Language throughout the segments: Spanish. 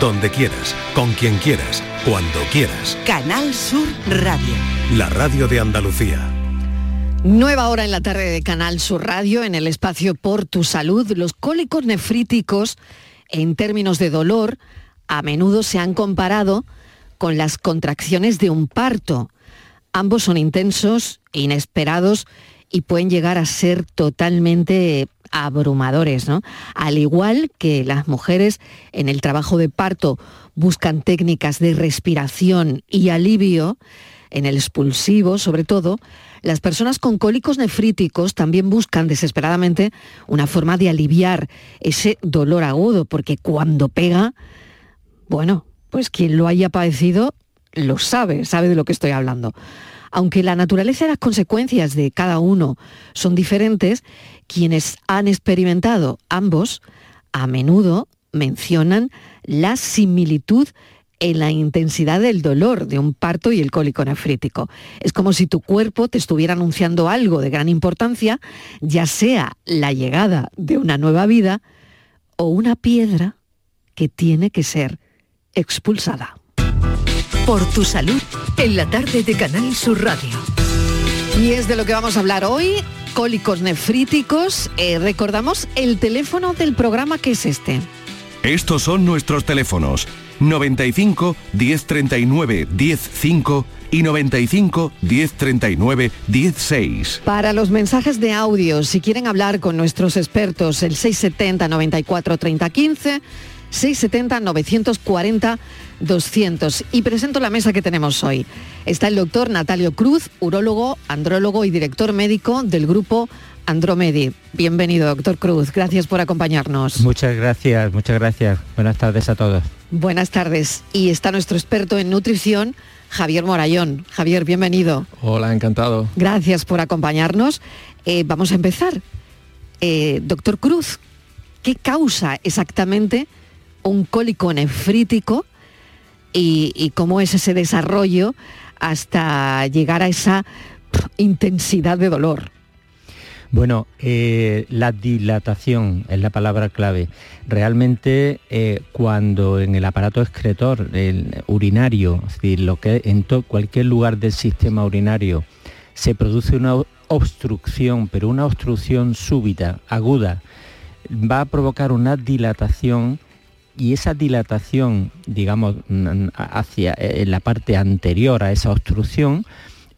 donde quieras, con quien quieras, cuando quieras. Canal Sur Radio. La radio de Andalucía. Nueva hora en la tarde de Canal Sur Radio en el espacio Por tu Salud. Los cólicos nefríticos, en términos de dolor, a menudo se han comparado con las contracciones de un parto. Ambos son intensos, inesperados y pueden llegar a ser totalmente abrumadores, ¿no? Al igual que las mujeres en el trabajo de parto buscan técnicas de respiración y alivio, en el expulsivo sobre todo, las personas con cólicos nefríticos también buscan desesperadamente una forma de aliviar ese dolor agudo, porque cuando pega, bueno, pues quien lo haya padecido lo sabe, sabe de lo que estoy hablando. Aunque la naturaleza y las consecuencias de cada uno son diferentes, quienes han experimentado ambos a menudo mencionan la similitud en la intensidad del dolor de un parto y el cólico nefrítico. Es como si tu cuerpo te estuviera anunciando algo de gran importancia, ya sea la llegada de una nueva vida o una piedra que tiene que ser expulsada. Por tu salud, en la tarde de Canal Sur Radio. Y es de lo que vamos a hablar hoy, cólicos nefríticos. Eh, recordamos el teléfono del programa que es este. Estos son nuestros teléfonos 95 1039 105 y 95 1039 16. Para los mensajes de audio, si quieren hablar con nuestros expertos, el 670 94 30 15, 670 940 200. Y presento la mesa que tenemos hoy. Está el doctor Natalio Cruz, urólogo, andrólogo y director médico del grupo Andromedi. Bienvenido, doctor Cruz. Gracias por acompañarnos. Muchas gracias, muchas gracias. Buenas tardes a todos. Buenas tardes. Y está nuestro experto en nutrición, Javier Morayón. Javier, bienvenido. Hola, encantado. Gracias por acompañarnos. Eh, vamos a empezar. Eh, doctor Cruz, ¿qué causa exactamente un cólico nefrítico y, cómo es ese desarrollo hasta llegar a esa intensidad de dolor. Bueno, eh, la dilatación es la palabra clave. Realmente eh, cuando en el aparato excretor, el urinario, es decir, lo que en cualquier lugar del sistema urinario se produce una obstrucción, pero una obstrucción súbita, aguda, va a provocar una dilatación y esa dilatación, digamos, hacia eh, la parte anterior a esa obstrucción,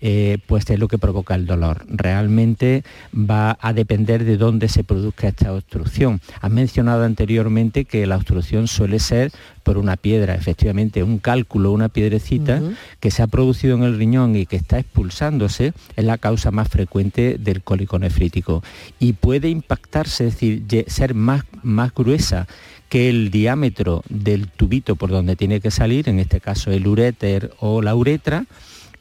eh, pues es lo que provoca el dolor. Realmente va a depender de dónde se produzca esta obstrucción. Has mencionado anteriormente que la obstrucción suele ser por una piedra, efectivamente un cálculo, una piedrecita que se ha producido en el riñón y que está expulsándose es la causa más frecuente del cólico nefrítico y puede impactarse, es decir, ser más, más gruesa que el diámetro del tubito por donde tiene que salir, en este caso el uréter o la uretra,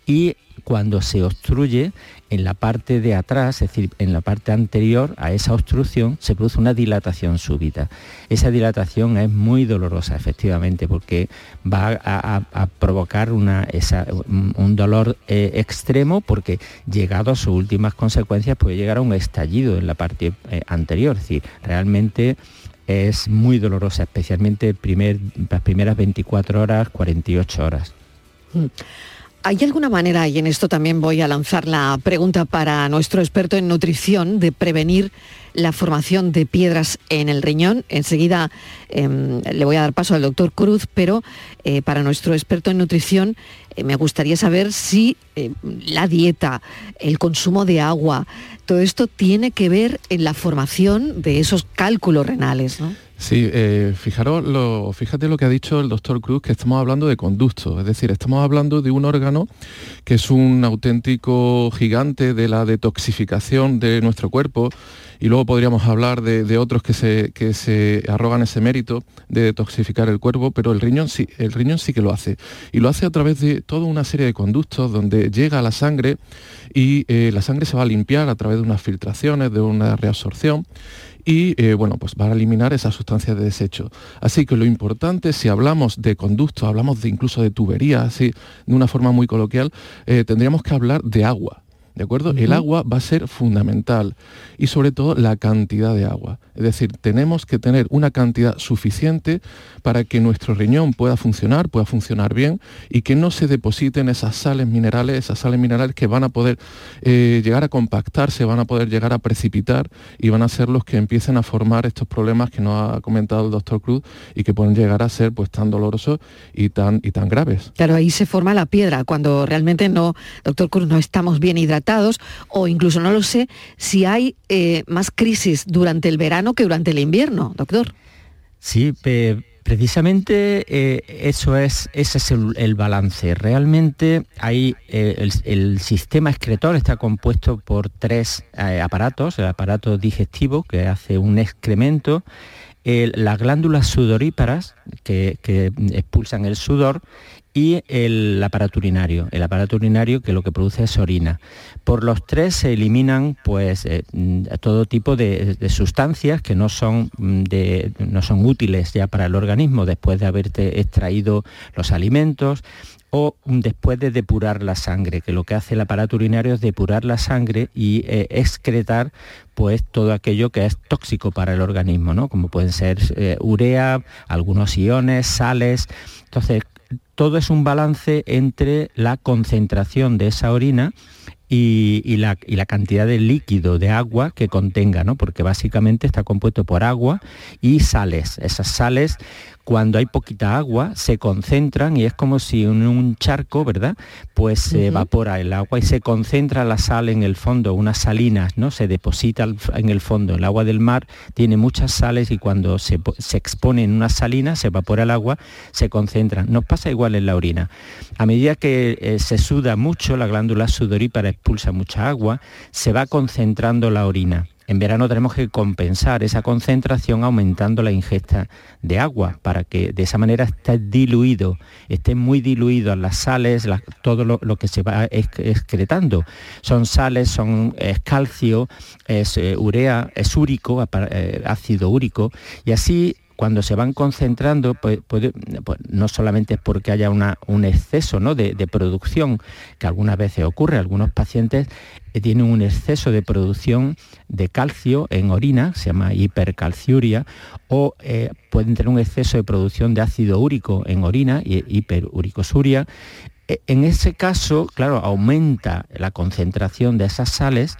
y cuando se obstruye en la parte de atrás, es decir, en la parte anterior a esa obstrucción, se produce una dilatación súbita. Esa dilatación es muy dolorosa, efectivamente, porque va a, provocar una, un dolor eh, extremo, porque llegado a sus últimas consecuencias puede llegar a un estallido en la parte eh, anterior. Es decir, realmente es muy dolorosa, especialmente primer, las primeras 24 horas, 48 horas. Mm. ¿Hay alguna manera, y en esto también voy a lanzar la pregunta para nuestro experto en nutrición, de prevenir la formación de piedras en el riñón? Enseguida em, le voy a dar paso al doctor Cruz, pero eh, para nuestro experto en nutrición eh, me gustaría saber si eh, la dieta, el consumo de agua, todo esto tiene que ver en la formación de esos cálculos renales. ¿no? Sí, eh, fijaros lo, fíjate lo que ha dicho el doctor Cruz, que estamos hablando de conducto, es decir, estamos hablando de un órgano que es un auténtico gigante de la detoxificación de nuestro cuerpo y luego podríamos hablar de, otros que se, que se, arrogan ese mérito de detoxificar el cuerpo, pero el riñón sí, el riñón sí que lo hace. Y lo hace a través de toda una serie de conductos donde llega la sangre y eh, la sangre se va a limpiar a través de unas filtraciones, de una reabsorción y eh, bueno, pues va a eliminar esas sustancias de desecho. Así que lo importante, si hablamos de conducto, hablamos de incluso de tuberías, así de una forma muy coloquial, eh, tendríamos que hablar de agua ¿De acuerdo? El agua va a ser fundamental y sobre todo la cantidad de agua. Es decir, tenemos que tener una cantidad suficiente para que nuestro riñón pueda funcionar, pueda funcionar bien y que no se depositen esas sales minerales, esas sales minerales que van a poder eh, llegar a compactarse, van a poder llegar a precipitar y van a ser los que empiecen a formar estos problemas que nos ha comentado el doctor Cruz y que pueden llegar a ser pues tan dolorosos y tan, y tan graves. Claro, ahí se forma la piedra cuando realmente no, doctor Cruz, no estamos bien hidratados o incluso no lo sé si hay eh, más crisis durante el verano que durante el invierno, doctor. Sí, precisamente eh, eso es, ese es el, balance. Realmente hay eh, el, sistema excretor está compuesto por tres aparatos, el aparato digestivo que hace un excremento, las glándulas sudoríparas que expulsan el sudor y el aparato urinario. El aparato urinario que lo que produce es orina. Por los tres se eliminan pues, eh, todo tipo de, sustancias que no son, mm, no son útiles ya para el organismo después de haberte extraído los alimentos o después de depurar la sangre, que lo que hace el aparato urinario es depurar la sangre y eh, excretar pues todo aquello que es tóxico para el organismo, ¿no? como pueden ser eh, urea, algunos iones, sales. Entonces, todo es un balance entre la concentración de esa orina y, la, la, cantidad de líquido, de agua que contenga, ¿no? porque básicamente está compuesto por agua y sales. Esas sales cuando hay poquita agua se concentran y es como si en un charco, ¿verdad? Pues se evapora el agua y se concentra la sal en el fondo, unas salinas, ¿no? Se deposita en el fondo. El agua del mar tiene muchas sales y cuando se, expone en unas salinas, se evapora el agua, se concentra. Nos pasa igual en la orina. A medida que eh, se suda mucho, la glándula sudorípara expulsa mucha agua, se va concentrando la orina. En verano tenemos que compensar esa concentración aumentando la ingesta de agua para que de esa manera esté diluido, esté muy diluido las sales, todo lo, que se va excretando. Son sales, son es calcio, es eh, urea, es úrico, eh, ácido úrico, y así cuando se van concentrando, pues, pues, no solamente es porque haya un exceso de, producción, que algunas veces ocurre, algunos pacientes eh, tienen un exceso de producción de calcio en orina, se llama hipercalciuria, o eh, pueden tener un exceso de producción de ácido úrico en orina, hiperuricosuria. E, en ese caso, claro, aumenta la concentración de esas sales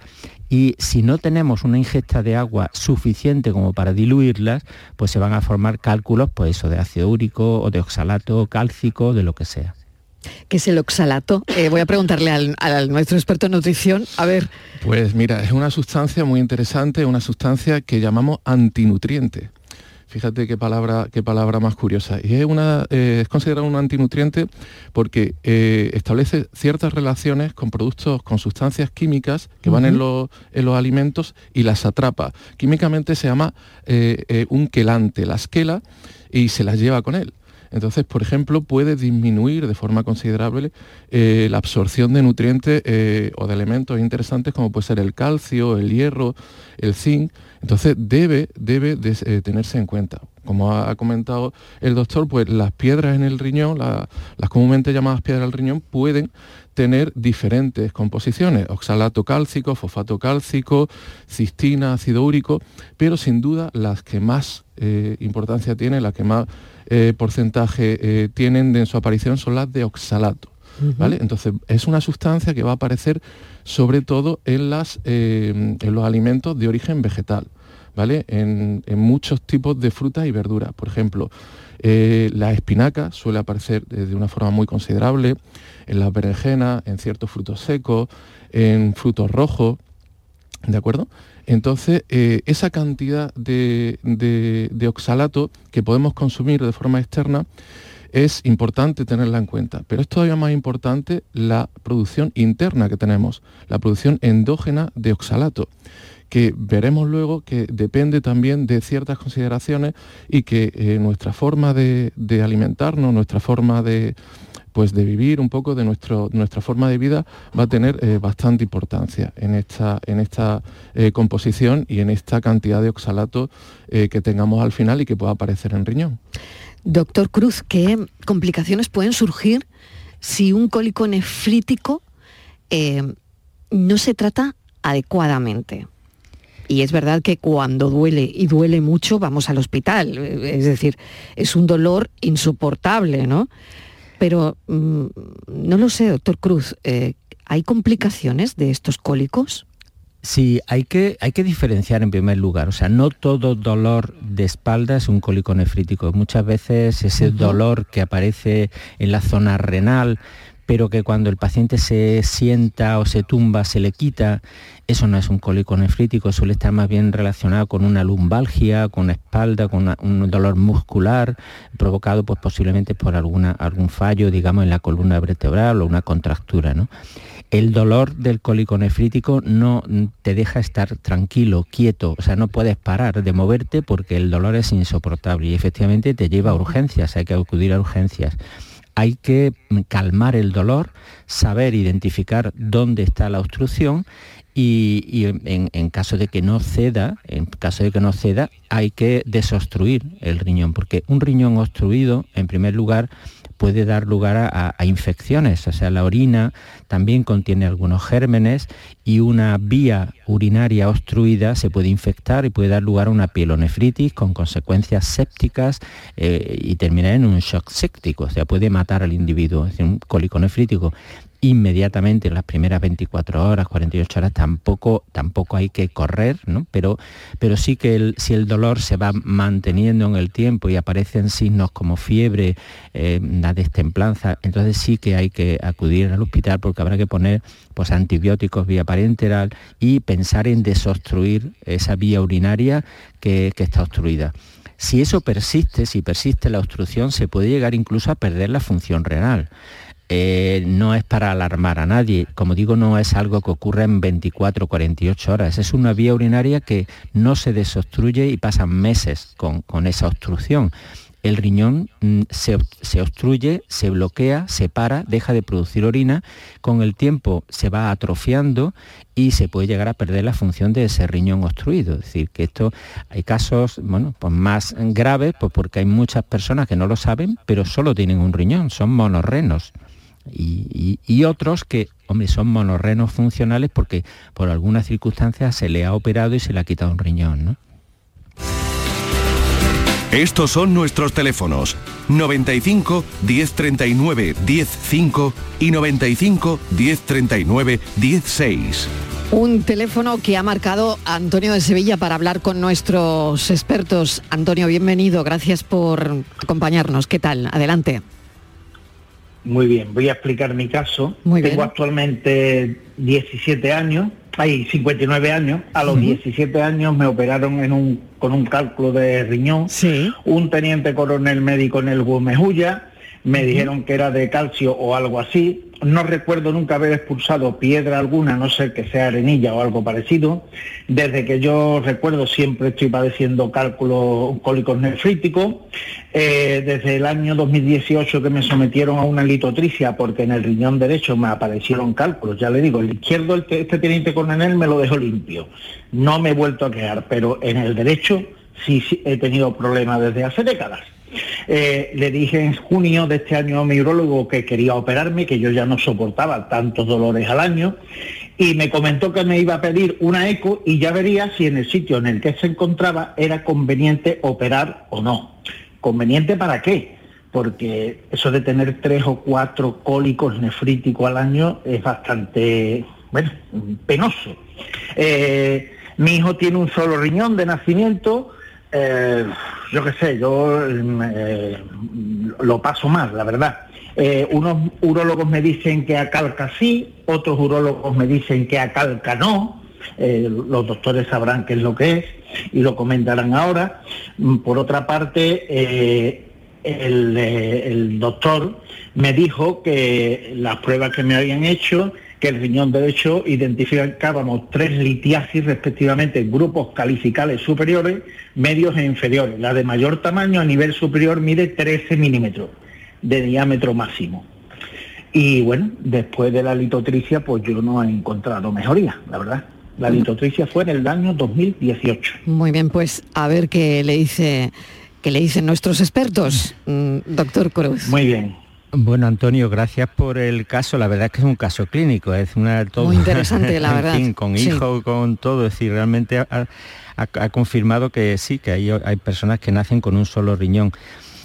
y si no tenemos una ingesta de agua suficiente como para diluirlas, pues se van a formar cálculos, pues eso, de ácido úrico o de oxalato cálcico, de lo que sea. ¿Qué es el oxalato? Eh, voy a preguntarle al, nuestro experto en nutrición. A ver. Pues mira, es una sustancia muy interesante, una sustancia que llamamos antinutriente. Fíjate qué palabra, qué palabra más curiosa. Y es, una, eh, es considerado un antinutriente porque eh, establece ciertas relaciones con productos, con sustancias químicas que van en los, en los, alimentos y las atrapa. Químicamente se llama eh, un quelante, la esquela, y se las lleva con él. Entonces, por ejemplo, puede disminuir de forma considerable la absorción de nutrientes o de elementos interesantes como puede ser el calcio, el hierro, el zinc, entonces debe, debe eh, tenerse en cuenta. Como ha, comentado el doctor, pues las piedras en el riñón, las comúnmente llamadas piedras del riñón, pueden tener diferentes composiciones, oxalato cálcico, fosfato cálcico, cistina, ácido úrico, pero sin duda las que más eh, importancia tienen, las que más eh, porcentaje tienen en su aparición son las de oxalato. ¿vale? Entonces es una sustancia que va a aparecer sobre todo en, las, en los alimentos de origen vegetal. ¿vale? En, muchos tipos de frutas y verduras. Por ejemplo, eh, la espinaca suele aparecer de una forma muy considerable, en las berenjenas, en ciertos frutos secos, en frutos rojos, ¿de acuerdo? Entonces, eh, esa cantidad de, de, oxalato que podemos consumir de forma externa es importante tenerla en cuenta, pero es todavía más importante la producción interna que tenemos, la producción endógena de oxalato que veremos luego que depende también de ciertas consideraciones y que eh, nuestra forma de, alimentarnos, nuestra forma de, pues de vivir un poco de nuestro, nuestra forma de vida va a tener eh, bastante importancia en esta, en esta eh, composición y en esta cantidad de oxalato que tengamos al final y que pueda aparecer en riñón. Doctor Cruz, ¿qué complicaciones pueden surgir si un cólico nefrítico no se trata adecuadamente. Y es verdad que cuando duele y duele mucho vamos al hospital. Es decir, es un dolor insoportable, ¿no? Pero mm, no lo sé, doctor Cruz, eh, ¿hay complicaciones de estos cólicos? Sí, hay que, hay que diferenciar en primer lugar. O sea, no todo dolor de espalda es un cólico nefrítico. Muchas veces ese dolor que aparece en la zona renal, pero que cuando el paciente se sienta o se tumba se le quita, eso no es un cólico nefrítico, suele estar más bien relacionado con una lumbalgia, con espalda, con un dolor muscular, provocado pues, posiblemente por alguna, algún fallo, digamos, en la columna vertebral o una contractura. ¿no? El dolor del cólico nefrítico no te deja estar tranquilo, quieto, o sea, no puedes parar de moverte porque el dolor es insoportable y efectivamente te lleva a urgencias, hay que acudir a urgencias hay que calmar el dolor, saber identificar dónde está la obstrucción y, en, caso de que no ceda, en caso de que no ceda, hay que desobstruir el riñón, porque un riñón obstruido, en primer lugar, puede dar lugar a, infecciones, o sea, la orina también contiene algunos gérmenes y una vía urinaria obstruida se puede infectar y puede dar lugar a una pielonefritis con consecuencias sépticas eh, y terminar en un shock séptico, o sea, puede matar al individuo, es decir, un cólico nefrítico inmediatamente en las primeras 24 horas, 48 horas, tampoco, tampoco hay que correr, ¿no? pero, pero sí que si el dolor se va manteniendo en el tiempo y aparecen signos como fiebre, eh, la destemplanza, entonces sí que hay que acudir al hospital porque habrá que poner pues, antibióticos vía parenteral y pensar en desobstruir esa vía urinaria que está obstruida. Si eso persiste, si persiste la obstrucción, se puede llegar incluso a perder la función renal. Eh, no es para alarmar a nadie. Como digo, no es algo que ocurre en 24 o 48 horas. Es una vía urinaria que no se desobstruye y pasan meses con, esa obstrucción. El riñón mm, se, se, obstruye, se bloquea, se para, deja de producir orina, con el tiempo se va atrofiando y se puede llegar a perder la función de ese riñón obstruido. Es decir, que esto hay casos bueno, pues más graves pues porque hay muchas personas que no lo saben, pero solo tienen un riñón, son monorrenos y, otros que, hombre, son monorrenos funcionales porque por alguna circunstancia se le ha operado y se le ha quitado un riñón, ¿no? Estos son nuestros teléfonos 95 1039 105 y 95 1039 16. Un teléfono que ha marcado Antonio de Sevilla para hablar con nuestros expertos. Antonio, bienvenido, gracias por acompañarnos. ¿Qué tal? Adelante. Muy bien, voy a explicar mi caso. Tengo actualmente 17 años, hay 59 años. A los 17 años me operaron en un, con un cálculo de riñón. Un teniente coronel médico en el Gumejuya me dijeron que era de calcio o algo así. No recuerdo nunca haber expulsado piedra alguna, no sé que sea arenilla o algo parecido. Desde que yo recuerdo siempre estoy padeciendo cálculos cólicos nefríticos. Eh, desde el año 2018 que me sometieron a una litotricia porque en el riñón derecho me aparecieron cálculos. Ya le digo, el izquierdo, este teniente coronel me lo dejó limpio. No me he vuelto a quedar, pero en el derecho sí he tenido problemas desde hace décadas. Eh, le dije en junio de este año a mi urologo que quería operarme, que yo ya no soportaba tantos dolores al año, y me comentó que me iba a pedir una eco y ya vería si en el sitio en el que se encontraba era conveniente operar o no. ¿Conveniente para qué? Porque eso de tener tres o cuatro cólicos nefríticos al año es bastante, bueno, penoso. Eh, mi hijo tiene un solo riñón de nacimiento, eh, yo qué sé, yo eh, lo paso mal, la verdad. Eh, unos urólogos me dicen que a calca sí, otros urólogos me dicen que a calca no. los doctores sabrán qué es lo que es y lo comentarán ahora. Mm, por otra parte, el doctor me dijo que las pruebas que me habían hecho que el riñón derecho identificábamos tres litiasis respectivamente en grupos calificales superiores, medios e inferiores. La de mayor tamaño a nivel superior mide 13 milímetros de diámetro máximo. Y bueno, después de la litotricia, pues yo no he encontrado mejoría, la verdad. La litotricia fue en el año 2018. Muy bien, pues a ver qué le dice qué le dicen nuestros expertos, mm, doctor Cruz. Muy bien. Bueno, Antonio, gracias por el caso. La verdad es que es un caso clínico, es una todo, muy interesante, la verdad. con hijo, con todo, es decir, realmente ha, confirmado que sí, que hay, hay personas que nacen con un solo riñón.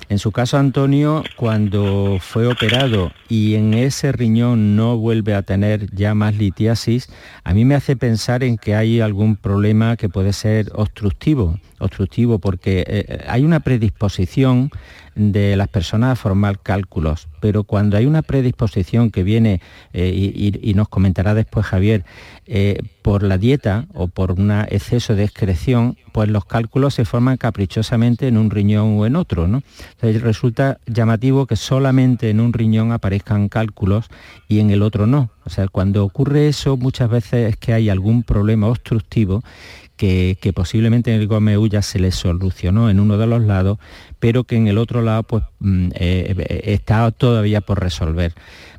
En su caso, Antonio, cuando fue operado y en ese riñón no vuelve a tener ya más litiasis, a mí me hace pensar en que hay algún problema que puede ser obstructivo, obstructivo porque eh, hay una predisposición de las personas a formar cálculos, pero cuando hay una predisposición que viene, eh, y, nos comentará después Javier, eh, por la dieta o por un exceso de excreción, pues los cálculos se forman caprichosamente en un riñón o en otro. ¿no? Entonces resulta llamativo que solamente en un riñón aparezcan cálculos y en el otro no. O sea, cuando ocurre eso muchas veces es que hay algún problema obstructivo que, posiblemente en el Gómez ya se le solucionó en uno de los lados, pero que en el otro lado pues, mm, eh, está todavía por resolver.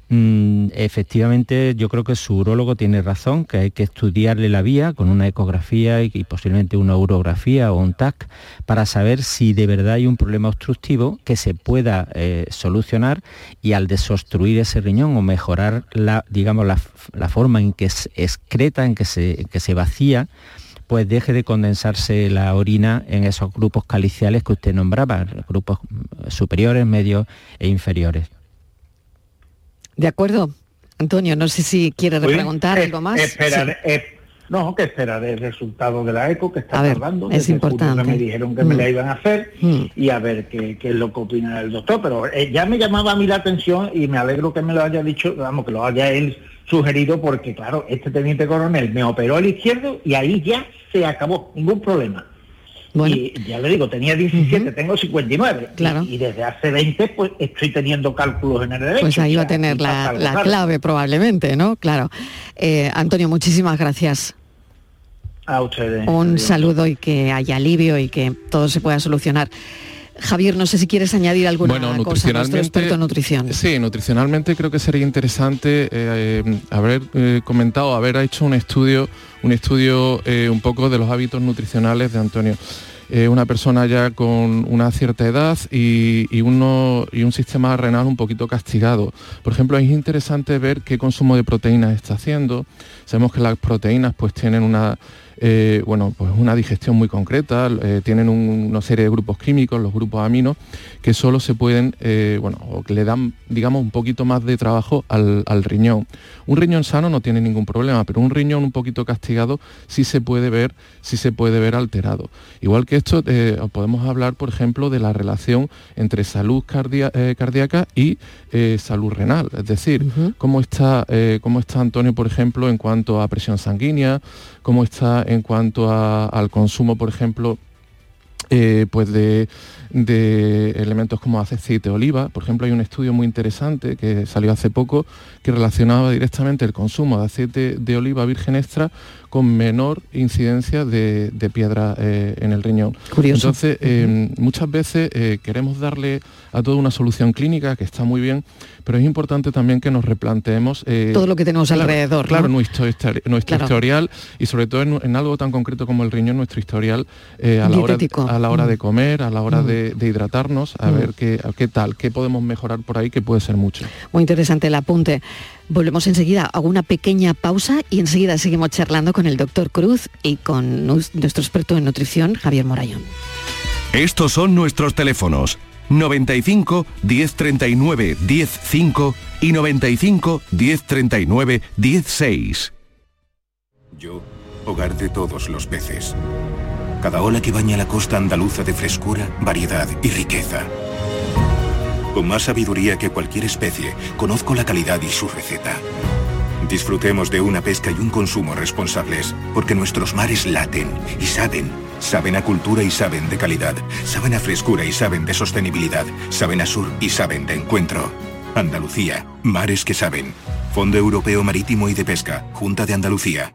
Mm, efectivamente, yo creo que su urólogo tiene razón, que hay que estudiarle la vía con una ecografía y, posiblemente una urografía o un TAC para saber si de verdad hay un problema obstructivo que se pueda eh, solucionar y al desobstruir ese riñón o mejorar la, digamos, la, forma en que excreta, en que se, que se vacía, pues deje de condensarse la orina en esos grupos caliciales que usted nombraba, grupos superiores, medios e inferiores. De acuerdo. Antonio, no sé si quiere preguntar algo más. no, que esperaré el resultado de la ECO que está tardando. Es importante. Me dijeron que me la mm. iban a hacer mm. y a ver qué, es lo que opina el doctor. Pero eh, ya me llamaba a mí la atención y me alegro que me lo haya dicho, vamos, que lo haya él sugerido porque, claro, este teniente coronel me operó el izquierdo y ahí ya se acabó, ningún problema. Y ya le digo, tenía 17, tengo 59. Claro. Y, desde hace 20, pues estoy teniendo cálculos en el derecho. Pues ahí va a tener la, clave probablemente, ¿no? Claro. Eh, Antonio, muchísimas gracias. A ustedes. Un saludo y que haya alivio y que todo se pueda solucionar. Javier, no sé si quieres añadir alguna cosa nuestro experto en nutrición. Sí, nutricionalmente creo que sería interesante eh, eh, haber eh, comentado, haber hecho un estudio, un estudio un poco de los hábitos nutricionales de Antonio. una persona ya con una cierta edad y, uno, y un sistema renal un poquito castigado. Por ejemplo, es interesante ver qué consumo de proteínas está haciendo. Sabemos que las proteínas pues tienen una eh, bueno, pues una digestión muy concreta, eh, tienen una serie de grupos químicos, los grupos aminos, que solo se pueden, eh, bueno, o que le dan, digamos, un poquito más de trabajo al, riñón. Un riñón sano no tiene ningún problema, pero un riñón un poquito castigado sí se puede ver, sí se puede ver alterado. Igual que esto, podemos hablar, por ejemplo, de la relación entre salud cardíaca y salud renal, es decir, cómo, está, cómo está Antonio, por ejemplo, en cuanto a presión sanguínea, cómo está en cuanto al consumo, por ejemplo, eh, pues de, elementos como aceite de oliva. Por ejemplo, hay un estudio muy interesante que salió hace poco que relacionaba directamente el consumo de aceite de oliva virgen extra con menor incidencia de, piedra eh, en el riñón. Entonces, eh, muchas veces queremos darle a toda una solución clínica que está muy bien, pero es importante también que nos replanteemos... Eh, Todo lo que tenemos alrededor. Claro, nuestro, historial y sobre todo en, algo tan concreto como el riñón, nuestro historial eh, a, la hora, a, la hora, de mm. comer, a la hora mm. de, hidratarnos, a mm. ver qué, qué tal, qué podemos mejorar por ahí, que puede ser mucho. Muy interesante el apunte. Volvemos enseguida, hago una pequeña pausa y enseguida seguimos charlando con el doctor Cruz y con nuestro experto en nutrición, Javier Morayón. Estos son nuestros teléfonos 95 1039 105 y 95 1039 16. Yo, hogar de todos los peces. Cada ola que baña la costa andaluza de frescura, variedad y riqueza. Con más sabiduría que cualquier especie, conozco la calidad y su receta. Disfrutemos de una pesca y un consumo responsables, porque nuestros mares laten y saben Saben a cultura y saben de calidad. Saben a frescura y saben de sostenibilidad. Saben a sur y saben de encuentro. Andalucía. Mares que saben. Fondo Europeo Marítimo y de Pesca. Junta de Andalucía.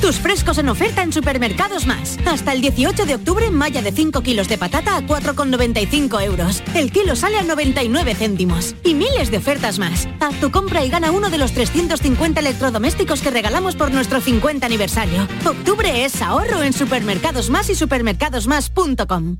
Tus frescos en oferta en Supermercados Más. Hasta el 18 de octubre, malla de 5 kilos de patata a 4,95 euros. El kilo sale a 99 céntimos. Y miles de ofertas más. Haz tu compra y gana uno de los 350 electrodomésticos que regalamos por nuestro 50 aniversario. Octubre es ahorro en Supermercados Más y supermercadosmás.com.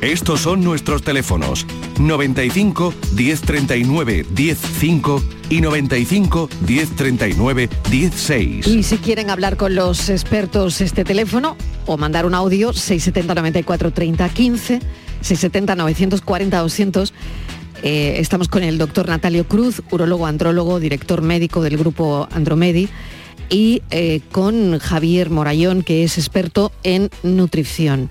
Estos son nuestros teléfonos 95 1039 105 y 95 1039 16. Y si quieren hablar con los expertos este teléfono o mandar un audio 670 94 30 15 670 940 200 estamos con el doctor Natalio Cruz, urologo andrólogo, director médico del grupo Andromedi y eh, con Javier Morayón, que es experto en nutrición.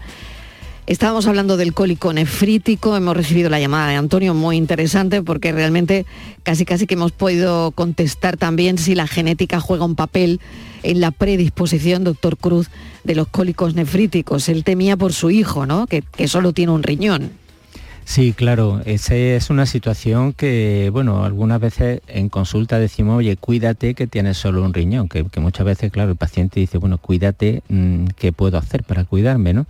Estábamos hablando del cólico nefrítico, hemos recibido la llamada de Antonio, muy interesante porque realmente casi casi que hemos podido contestar también si la genética juega un papel en la predisposición, doctor Cruz, de los cólicos nefríticos. Él temía por su hijo, ¿no? Que, que solo tiene un riñón. Sí, claro, esa es una situación que, bueno, algunas veces en consulta decimos, oye, cuídate que tienes solo un riñón, que, muchas veces, claro, el paciente dice, bueno, cuídate, mm, ¿qué puedo hacer para cuidarme, no?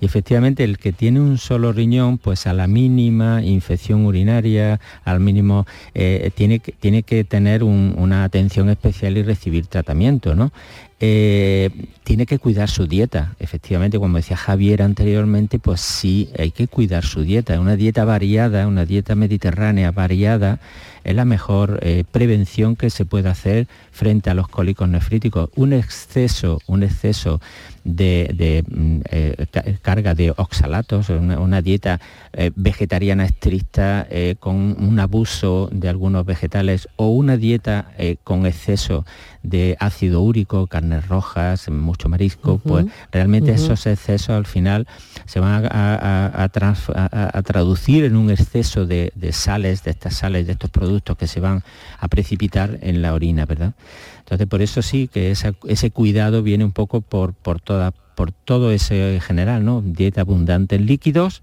Y efectivamente el que tiene un solo riñón, pues a la mínima infección urinaria, al mínimo, eh, tiene, tiene que tener una atención especial y recibir tratamiento, ¿no? Eh, tiene que cuidar su dieta. Efectivamente, como decía Javier anteriormente, pues sí, hay que cuidar su dieta. Una dieta variada, una dieta mediterránea variada, es la mejor eh, prevención que se puede hacer frente a los cólicos nefríticos. Un exceso, un exceso de, mm, eh, carga de oxalatos, una, dieta eh, vegetariana estricta eh, con un abuso de algunos vegetales o una dieta con exceso de ácido úrico, carnes rojas, mucho marisco, pues realmente esos excesos al final se van a, traducir en un exceso de, sales, de estas sales, de estos productos que se van a precipitar en la orina, ¿verdad? Entonces, por eso sí que ese cuidado viene un poco por, por, toda, por todo ese general, ¿no? Dieta abundante en líquidos,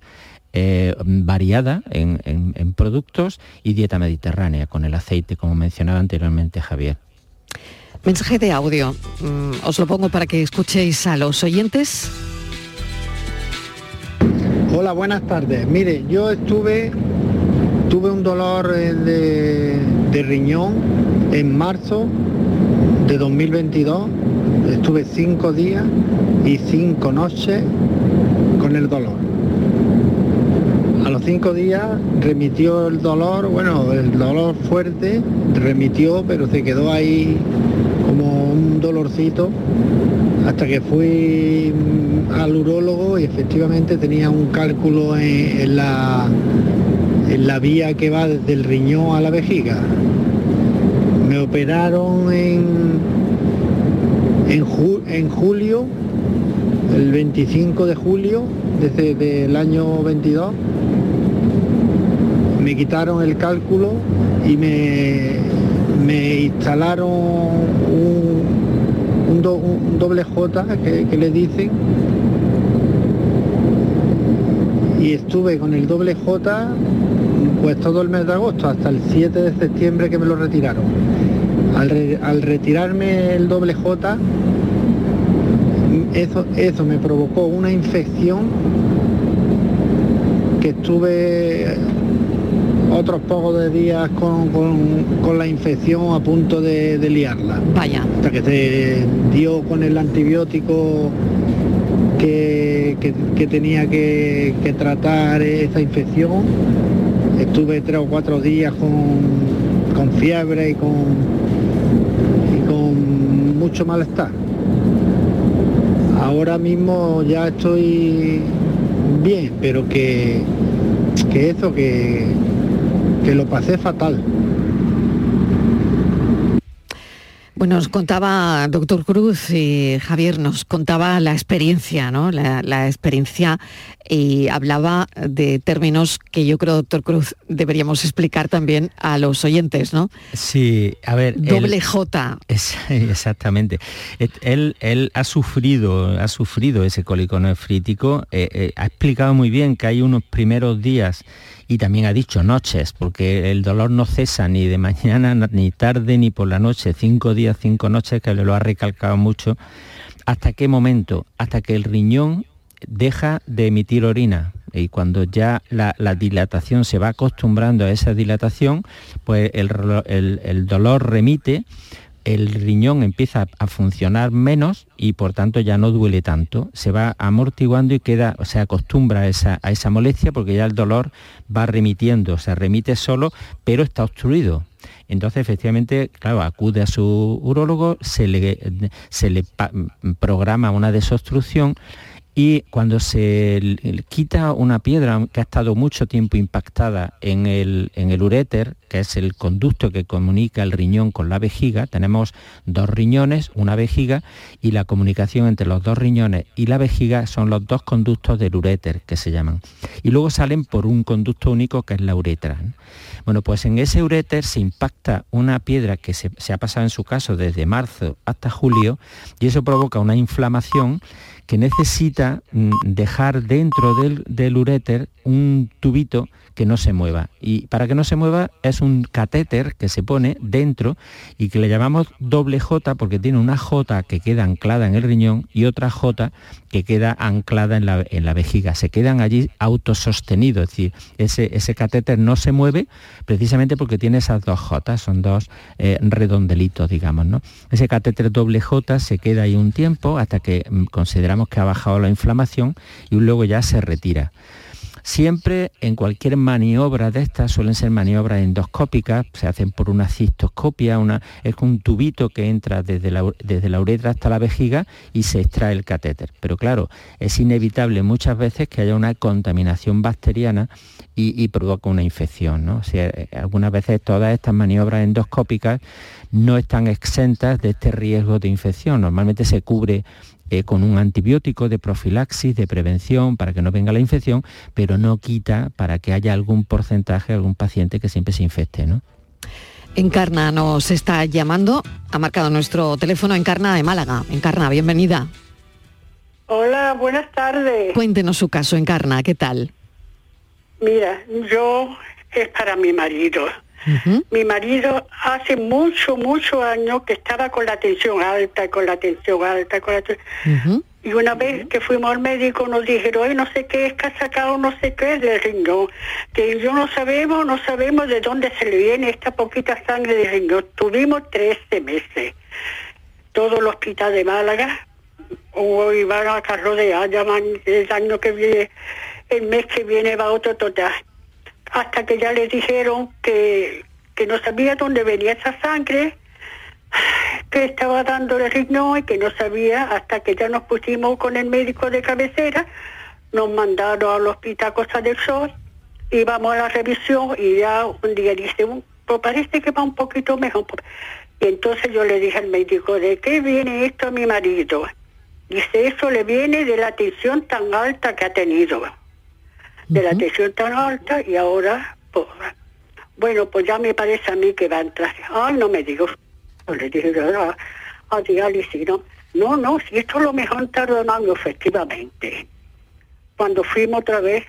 eh, variada en, productos y dieta mediterránea con el aceite, como mencionaba anteriormente Javier. Mensaje de audio. Mm, os lo pongo para que escuchéis a los oyentes. Hola, buenas tardes. Mire, yo estuve, tuve un dolor eh, de, riñón en marzo de 2022 estuve cinco días y cinco noches con el dolor. A los cinco días remitió el dolor, bueno, el dolor fuerte remitió, pero se quedó ahí como un dolorcito hasta que fui al urólogo y efectivamente tenía un cálculo en, la, en la vía que va desde el riñón a la vejiga me operaron en, en, julio, el 25 de julio desde el año 22. Me quitaron el cálculo y me, me instalaron un, doble J que le dicen y estuve con el doble J pues todo el mes de agosto, hasta el 7 de septiembre que me lo retiraron. Al, retirarme el doble J, eso, eso me provocó una infección que estuve otros pocos de días con, la infección a punto de, liarla. Vaya. Hasta que se dio con el antibiótico que, tenía que, que tratar esa infección Estuve tres o cuatro días con, fiebre y con, con mucho malestar. Ahora mismo ya estoy bien, pero que, que eso, que, que lo pasé fatal. Bueno, nos contaba, doctor Cruz y Javier, nos contaba la experiencia, ¿no? La, experiencia y hablaba de términos que yo creo, doctor Cruz, deberíamos explicar también a los oyentes, ¿no? Sí, a ver. Doble J. exactamente. Él, él ha sufrido, ha sufrido ese cólico nefrítico, eh, eh, ha explicado muy bien que hay unos primeros días y también ha dicho noches, porque el dolor no cesa ni de mañana, ni tarde, ni por la noche, cinco días, cinco noches, que lo ha recalcado mucho. ¿Hasta qué momento? Hasta que el riñón deja de emitir orina y cuando ya la, dilatación se va acostumbrando a esa dilatación, pues el dolor remite el riñón empieza a funcionar menos y por tanto ya no duele tanto. Se va amortiguando y queda, se acostumbra a esa, a esa molestia porque ya el dolor va remitiendo, se remite solo, pero está obstruido. Entonces, efectivamente, claro, acude a su urólogo, se le, se le programa una desobstrucción y cuando se quita una piedra que ha estado mucho tiempo impactada en el, en el uréter, que es el conducto que comunica el riñón con la vejiga, tenemos dos riñones, una vejiga, y la comunicación entre los dos riñones y la vejiga son los dos conductos del uréter, que se llaman. Y luego salen por un conducto único que es la uretra. Bueno, pues en ese uréter se impacta una piedra que se, se ha pasado en su caso desde marzo hasta julio, y eso provoca una inflamación que necesita mm, dejar dentro del, del uréter un tubito que no se mueva. Y para que no se mueva es un catéter que se pone dentro y que le llamamos doble J porque tiene una J que queda anclada en el riñón y otra J que queda anclada en la, en la vejiga. Se quedan allí autosostenidos, es decir, ese, ese catéter no se mueve precisamente porque tiene esas dos J, son dos eh, redondelitos, digamos. ¿no? Ese catéter doble J se queda ahí un tiempo hasta que mm, consideramos que ha bajado la inflamación y luego ya se retira. Siempre en cualquier maniobra de estas suelen ser maniobras endoscópicas, se hacen por una cistoscopia, una, es un tubito que entra desde la, desde la uretra hasta la vejiga y se extrae el catéter. Pero claro, es inevitable muchas veces que haya una contaminación bacteriana y, provoca una infección. ¿no? Eh, algunas veces todas estas maniobras endoscópicas no están exentas de este riesgo de infección. Normalmente se cubre eh, con un antibiótico de profilaxis, de prevención, para que no venga la infección, pero no quita para que haya algún porcentaje, algún paciente que siempre se infecte. ¿no? Encarna nos está llamando, ha marcado nuestro teléfono Encarna de Málaga. Encarna, bienvenida. Hola, buenas tardes. Cuéntenos su caso, Encarna, ¿qué tal? Mira, yo es para mi marido. Mi marido hace mucho, mucho años que estaba con la tensión alta, con la tensión alta, con la Y una vez que fuimos al médico nos dijeron, no sé qué es que ha sacado, no sé qué del riñón. Que yo no sabemos, no sabemos de dónde se le viene esta poquita sangre de riñón. Tuvimos 13 meses. Todo el hospital de Málaga, o iban a carro de van el año que viene, el mes que viene va otro total hasta que ya le dijeron que, no sabía dónde venía esa sangre, que estaba dándole riñón y que no sabía, hasta que ya nos pusimos con el médico de cabecera, nos mandaron al hospital Costa del Sol, íbamos a la revisión y ya un día dice, pues parece que va un poquito mejor. Y entonces yo le dije al médico, ¿de qué viene esto a mi marido? Dice, eso le viene de la tensión tan alta que ha tenido de la tensión tan alta y ahora, pues, bueno, pues ya me parece a mí que va a entrar. Ay, no me digo. Le dije a, a diálisis, ¿no? No, no, si esto es lo mejor tarde un año, efectivamente. Cuando fuimos otra vez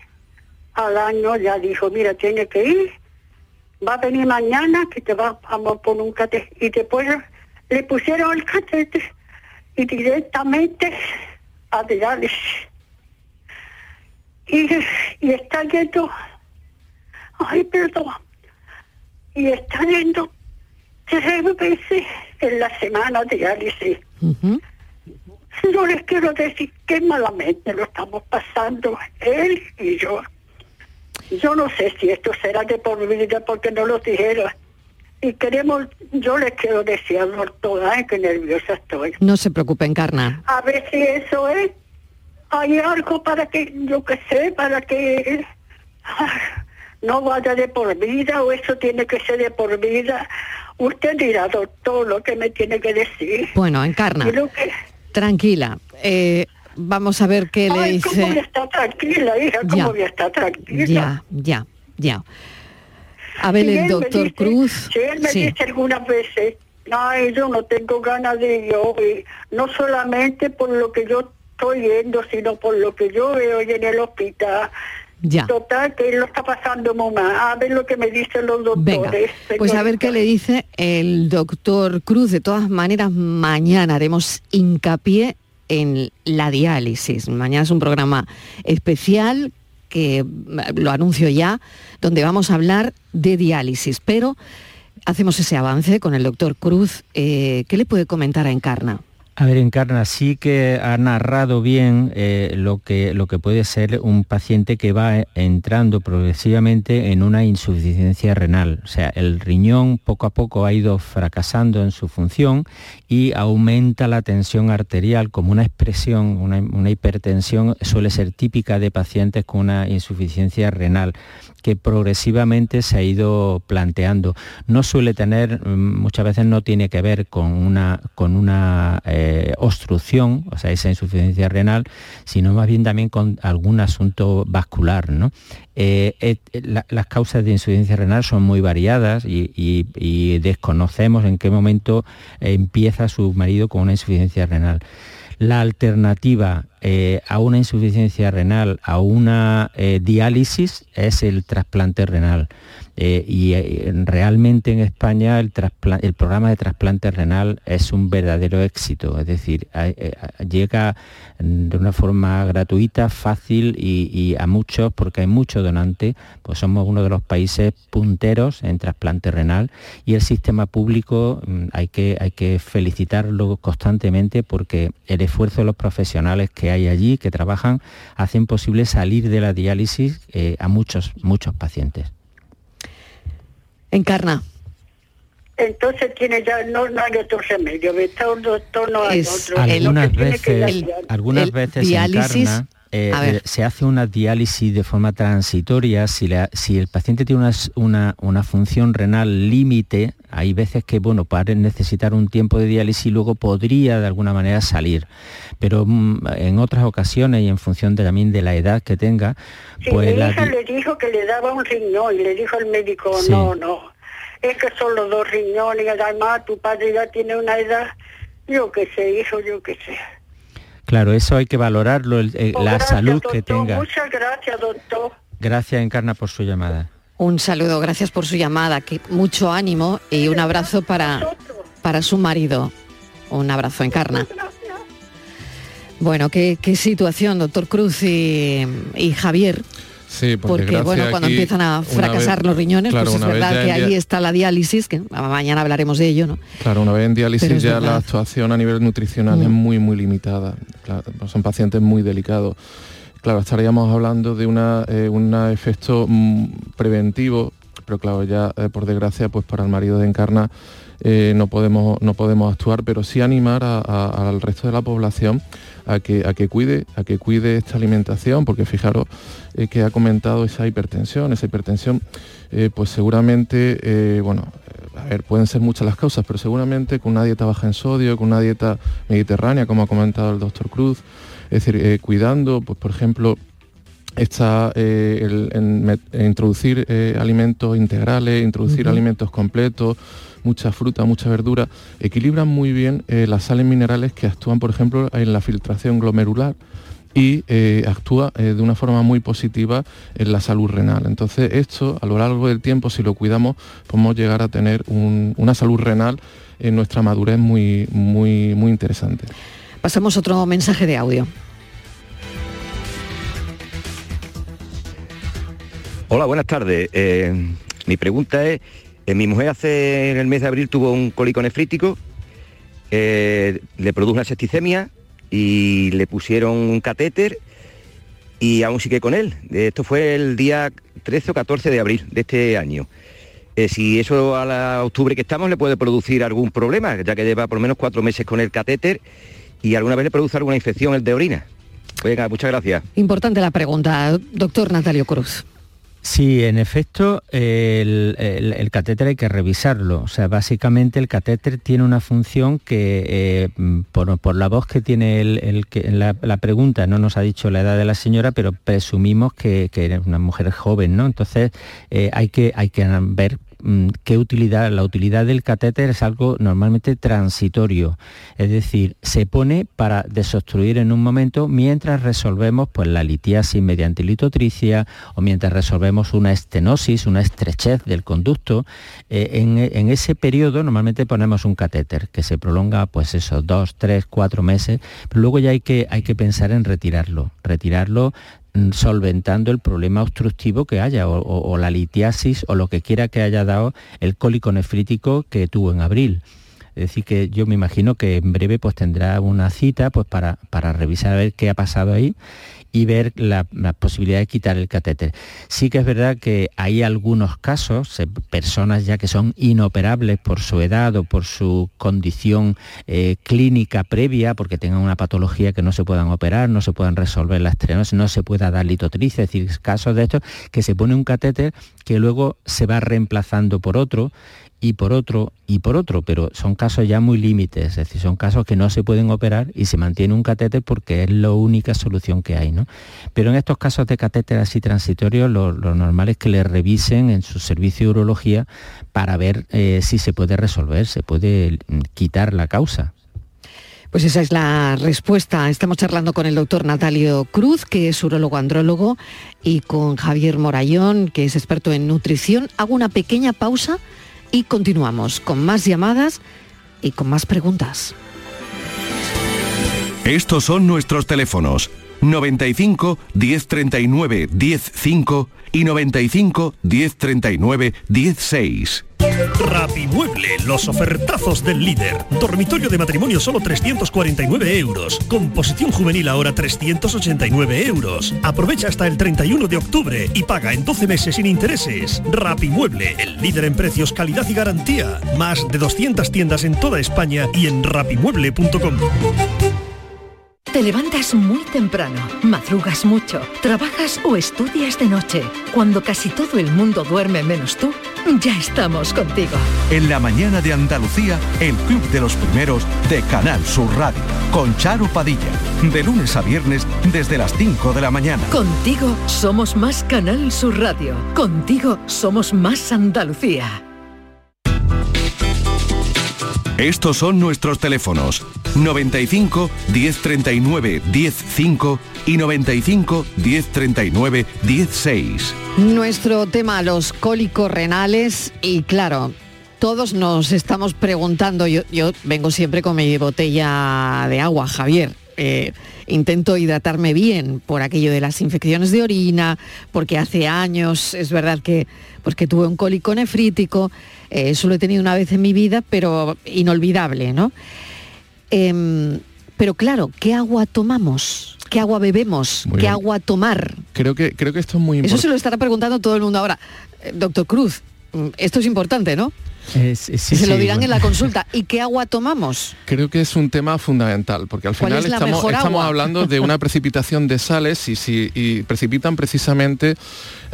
al año, ya dijo, mira, tiene que ir, va a venir mañana, que te va, a poner un catéter. Y después le pusieron el catéter y directamente a diálisis y, y está yendo, ay, perdón, y está yendo tres veces en la semana de diálisis. No les quiero decir que malamente lo estamos pasando él y yo. Yo no sé si esto será de por vida porque no lo dijeron. Y queremos, yo les quiero decir a todas que nerviosa estoy. No se preocupen, Encarna. A ver si eso es hay algo para que, yo qué sé, para que no vaya de por vida o eso tiene que ser de por vida Usted dirá, doctor, lo que me tiene que decir. Bueno, encarna. Tranquila. Eh, vamos a ver qué le dice. ¿Cómo está tranquila, hija? ¿Cómo ya. está tranquila? Ya, ya, ya. A ver, el doctor Cruz. Si él me dice algunas veces, no, yo no tengo ganas de ir no solamente por lo que yo estoy yendo, sino por lo que yo veo en el hospital. Ya. Total, que él lo está pasando muy mal. A ver lo que me dicen los doctores. pues a ver qué le dice el doctor Cruz. De todas maneras, mañana haremos hincapié en la diálisis. Mañana es un programa especial que lo anuncio ya, donde vamos a hablar de diálisis. Pero hacemos ese avance con el doctor Cruz. Eh, ¿Qué le puede comentar a Encarna? A ver, Encarna, sí que ha narrado bien eh, lo, que, lo que puede ser un paciente que va entrando progresivamente en una insuficiencia renal. O sea, el riñón poco a poco ha ido fracasando en su función y aumenta la tensión arterial como una expresión, una, una hipertensión suele ser típica de pacientes con una insuficiencia renal que progresivamente se ha ido planteando. No suele tener, mm, muchas veces no tiene que ver con una, con una eh, obstrucción, o sea, esa insuficiencia renal, sino más bien también con algún asunto vascular. ¿no? Eh, eh, las causas de insuficiencia renal son muy variadas y desconocemos en qué momento empieza su marido con una insuficiencia renal. La alternativa eh, a una insuficiencia renal, a una eh, diálisis, es el trasplante renal. Eh, y eh, realmente en España el, programa de trasplante renal es un verdadero éxito, es decir, eh, llega de una forma gratuita, fácil y, a muchos, porque hay muchos donantes, pues somos uno de los países punteros en trasplante renal y el sistema público mm, hay que, felicitarlo constantemente porque el esfuerzo de los profesionales que hay allí, que trabajan, hacen posible salir de la diálisis a muchos pacientes. Encarna. Entonces tiene ya, no, hay otro remedio, está un doctor, no hay otro. Algunas veces, algunas veces encarna, eh, eh, se hace una diálisis de forma transitoria, si, si el paciente tiene una, una, función renal límite, hay veces que bueno, para necesitar un tiempo de diálisis y luego podría de alguna manera salir. Pero mm, en otras ocasiones y en función de, también de la edad que tenga, pues mi hija le dijo que le daba un riñón y le dijo el médico, no, no, es que son los dos riñones, y además tu padre ya tiene una edad, yo qué sé, hijo, yo qué sé. Claro, eso hay que valorarlo, eh, oh, la salud que tenga. Muchas gracias, doctor. Gracias, Encarna, por su llamada. Un saludo, gracias por su llamada, que mucho ánimo y un abrazo para, para su marido. Un abrazo, Encarna. Bueno, qué, situación, doctor Cruz y, Javier. Sí, porque, bueno, cuando empiezan a fracasar los riñones, pues es verdad que ahí está la diálisis, que mañana hablaremos de ello, ¿no? Claro, una vez en diálisis ya la actuación a nivel nutricional es mm. muy, muy limitada. son pacientes muy delicados. Claro, estaríamos hablando de una, eh, un efecto mm, preventivo, pero claro, ya eh, por desgracia, pues para el marido de Encarna eh, no, podemos, no podemos actuar, pero sí animar al resto de la población a que, a que, cuide, a que cuide esta alimentación, porque fijaros eh, que ha comentado esa hipertensión, esa hipertensión, eh, pues seguramente, bueno, a ver, pueden ser muchas las causas, pero seguramente con una dieta baja en sodio, con una dieta mediterránea, como ha comentado el doctor Cruz, es decir, cuidando, pues por ejemplo, está introducir alimentos integrales, introducir alimentos completos, mucha fruta, mucha verdura, equilibran muy bien eh, las sales minerales que actúan, por ejemplo, en la filtración glomerular y eh, actúa eh, de una forma muy positiva en la salud renal. Entonces esto a lo largo del tiempo, si lo cuidamos, podemos llegar a tener una salud renal en nuestra madurez muy, muy, muy interesante. Pasamos otro mensaje de audio. Hola, buenas tardes. mi pregunta es eh, mi mujer hace en el mes de abril tuvo un cólico nefrítico, eh, le produjo una septicemia y le pusieron un catéter y aún sigue con él. Esto fue el día 13 o 14 de abril de este año. Eh, si eso a la octubre que estamos le puede producir algún problema, ya que lleva por lo menos cuatro meses con el catéter y alguna vez le produce alguna infección el de orina. Venga, muchas gracias. Importante la pregunta, doctor Natalio Cruz. Sí, en efecto, el, catéter hay que revisarlo. O sea, básicamente el catéter tiene una función que, eh, por, la voz que tiene el, la, pregunta, no nos ha dicho la edad de la señora, pero presumimos que, que es una mujer joven, ¿no? Entonces eh, hay, que, hay que ver qué utilidad, la utilidad del catéter es algo normalmente transitorio, es decir, se pone para desobstruir en un momento mientras resolvemos pues, la litiasis mediante litotricia o mientras resolvemos una estenosis, una estrechez del conducto. Eh, en, ese periodo normalmente ponemos un catéter que se prolonga pues eso, dos, tres, cuatro meses, pero luego ya hay que, hay que pensar en retirarlo, retirarlo Mm, solventando el problema obstructivo que haya o, la litiasis o lo que quiera que haya dado el cólico nefrítico que tuvo en abril. Es decir, que yo me imagino que en breve pues tendrá una cita pues para, para revisar a ver qué ha pasado ahí y ver la, posibilidad de quitar el catéter. Sí que es verdad que hay algunos casos, personas ya que son inoperables por su edad o por su condición eh, clínica previa, porque tengan una patología que no se puedan operar, no se puedan resolver la estrenosis, no se pueda dar litotricia, es decir, casos de estos que se pone un catéter que luego se va reemplazando por otro y por otro y por otro, pero son casos ya muy límites, es decir, son casos que no se pueden operar y se mantiene un catéter porque es la única solución que hay. ¿no? Pero en estos casos de catéter así transitorios, lo, normal es que le revisen en su servicio de urología para ver eh, si se puede resolver, se puede mm, quitar la causa. Pues esa es la respuesta. Estamos charlando con el doctor Natalio Cruz, que es urologo andrólogo, y con Javier Morayón, que es experto en nutrición. Hago una pequeña pausa y continuamos con más llamadas y con más preguntas. Estos son nuestros teléfonos 95 1039 105 y 95 1039 16. Rapimueble, los ofertazos del líder. Dormitorio de matrimonio solo 349 euros. Composición juvenil ahora 389 euros. Aprovecha hasta el 31 de octubre y paga en 12 meses sin intereses. Rapimueble, el líder en precios, calidad y garantía. Más de 200 tiendas en toda España y en rapimueble.com. Te levantas muy temprano, madrugas mucho, trabajas o estudias de noche. Cuando casi todo el mundo duerme menos tú, ya estamos contigo. En la mañana de Andalucía, el Club de los Primeros de Canal Sur Radio, con Charo Padilla, de lunes a viernes desde las 5 de la mañana. Contigo somos más Canal Sur Radio. Contigo somos más Andalucía. Estos son nuestros teléfonos 95 1039 105 y 95 1039 16. Nuestro tema, los cólicos renales y claro, todos nos estamos preguntando, yo, vengo siempre con mi botella de agua, Javier. Eh, intento hidratarme bien por aquello de las infecciones de orina, porque hace años es verdad que, pues que tuve un cólico nefrítico, eh, eso lo he tenido una vez en mi vida, pero inolvidable, ¿no? Em, pero claro, ¿qué agua tomamos? ¿Qué agua bebemos? ¿Qué agua tomar? Creo que, creo que esto es muy importante. Eso se lo estará preguntando todo el mundo ahora. Eh, doctor Cruz, mm, esto es importante, ¿no? se lo dirán en la consulta. ¿Y qué agua tomamos? Creo que es un tema fundamental, porque al final estamos, estamos hablando de una precipitación de sales y, si, y precipitan precisamente,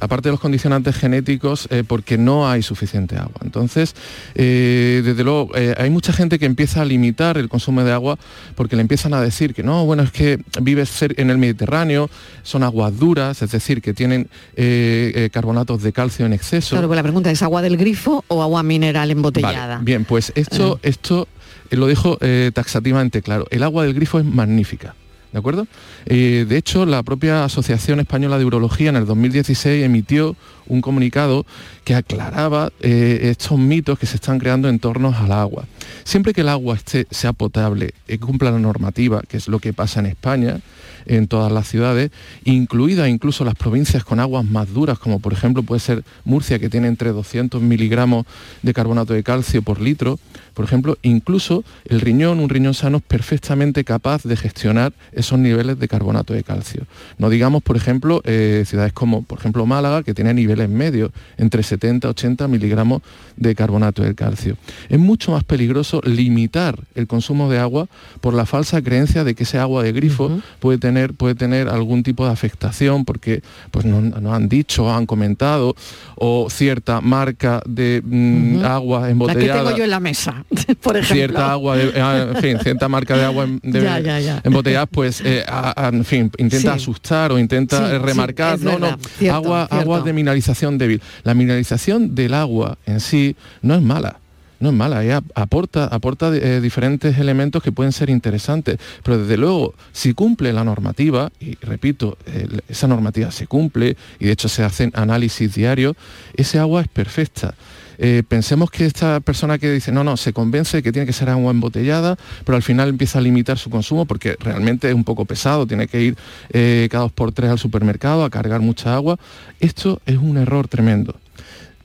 aparte de los condicionantes genéticos, eh, porque no hay suficiente agua. Entonces, eh, desde luego, eh, hay mucha gente que empieza a limitar el consumo de agua porque le empiezan a decir que no, bueno, es que vives en el Mediterráneo, son aguas duras, es decir, que tienen carbonatos de calcio en exceso. Claro, pues la pregunta es agua del grifo o agua mineral embotellada. bien, pues esto, esto lo dejo taxativamente claro. El agua del grifo es magnífica. ¿De acuerdo? de hecho, la propia Asociación Española de Urología en el 2016 emitió un comunicado que aclaraba estos mitos que se están creando en torno al agua. Siempre que el agua esté, sea potable, y cumpla la normativa, que es lo que pasa en España, en todas las ciudades, incluidas incluso las provincias con aguas más duras, como por ejemplo puede ser Murcia, que tiene entre 200 miligramos de carbonato de calcio por litro, por ejemplo, incluso el riñón, un riñón sano es perfectamente capaz de gestionar esos niveles de carbonato de calcio. No digamos, por ejemplo, eh, ciudades como, por ejemplo, Málaga, que tiene niveles medios, entre 70 y 80 miligramos de carbonato de calcio. Es mucho más peligroso limitar el consumo de agua por la falsa creencia de que ese agua de grifo puede, tener, puede tener algún tipo de afectación, porque pues, nos, han dicho, han comentado, o cierta marca de mm, agua embotellada. La que tengo yo en la mesa, por ejemplo. Cierta agua, ah, en fin, cierta marca de agua embotellada, pues, eh, en fin, intenta asustar o intenta remarcar, no, no, agua, agua de mineralización débil. La mineralización del agua en sí no es mala no es mala, ella aporta, aporta eh, diferentes elementos que pueden ser interesantes, pero desde luego, si cumple la normativa, y repito, esa normativa se cumple, y de hecho se hacen análisis diarios, ese agua es perfecta. Eh, pensemos que esta persona que dice, no, no, se convence que tiene que ser agua embotellada, pero al final empieza a limitar su consumo porque realmente es un poco pesado, tiene que ir eh, cada dos por tres al supermercado a cargar mucha agua. Esto es un error tremendo.